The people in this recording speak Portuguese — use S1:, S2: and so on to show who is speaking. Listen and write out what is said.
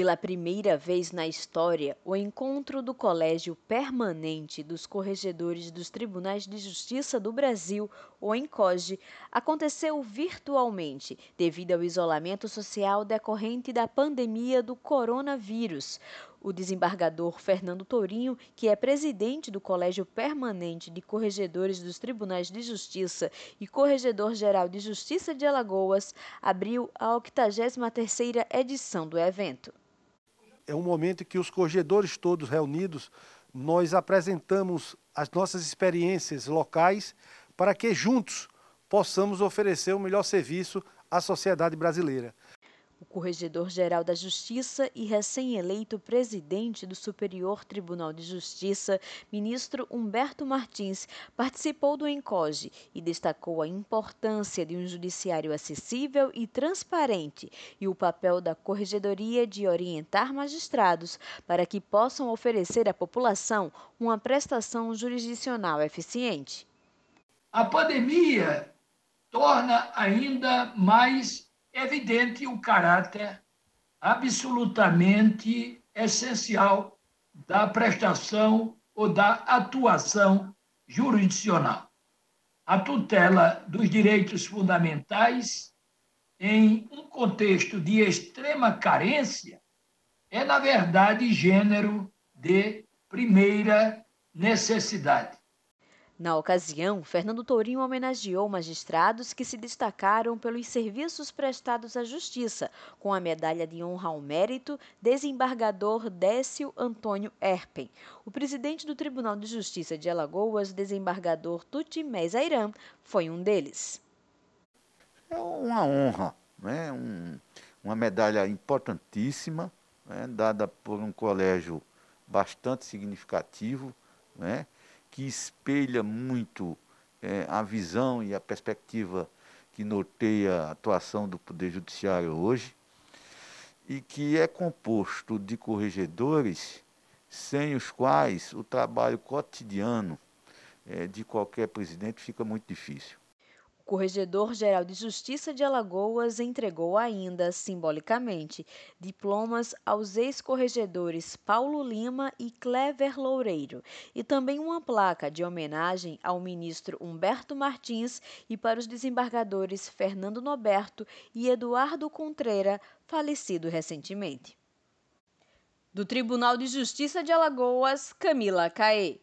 S1: Pela primeira vez na história, o encontro do Colégio Permanente dos Corregedores dos Tribunais de Justiça do Brasil, o ENCOGE, aconteceu virtualmente devido ao isolamento social decorrente da pandemia do coronavírus. O desembargador Fernando Tourinho, que é presidente do Colégio Permanente de Corregedores dos Tribunais de Justiça e Corregedor-Geral de Justiça de Alagoas, abriu a 83ª edição do evento.
S2: É um momento em que os corregedores todos reunidos, nós apresentamos as nossas experiências locais para que juntos possamos oferecer o melhor serviço à sociedade brasileira.
S1: O Corregedor-Geral da Justiça e recém-eleito presidente do Superior Tribunal de Justiça, ministro Humberto Martins, participou do ENCOGE e destacou a importância de um judiciário acessível e transparente e o papel da Corregedoria de orientar magistrados para que possam oferecer à população uma prestação jurisdicional eficiente.
S3: A pandemia torna ainda mais evidente o caráter absolutamente essencial da prestação ou da atuação jurisdicional. A tutela dos direitos fundamentais, em um contexto de extrema carência, é, na verdade, gênero de primeira necessidade.
S1: Na ocasião, Fernando Tourinho homenageou magistrados que se destacaram pelos serviços prestados à Justiça, com a medalha de honra ao mérito, desembargador Décio Antônio Erpen. O presidente do Tribunal de Justiça de Alagoas, desembargador Tutimés Airam, foi um deles.
S4: É uma honra, né? Um, uma medalha importantíssima, né? dada por um colégio bastante significativo, né? Que espelha muito é, a visão e a perspectiva que norteia a atuação do Poder Judiciário hoje, e que é composto de corregedores sem os quais o trabalho cotidiano é, de qualquer presidente fica muito difícil.
S1: Corregedor-Geral de Justiça de Alagoas entregou ainda, simbolicamente, diplomas aos ex-corregedores Paulo Lima e Clever Loureiro e também uma placa de homenagem ao ministro Humberto Martins e para os desembargadores Fernando Noberto e Eduardo Contreira, falecido recentemente. Do Tribunal de Justiça de Alagoas, Camila Caê.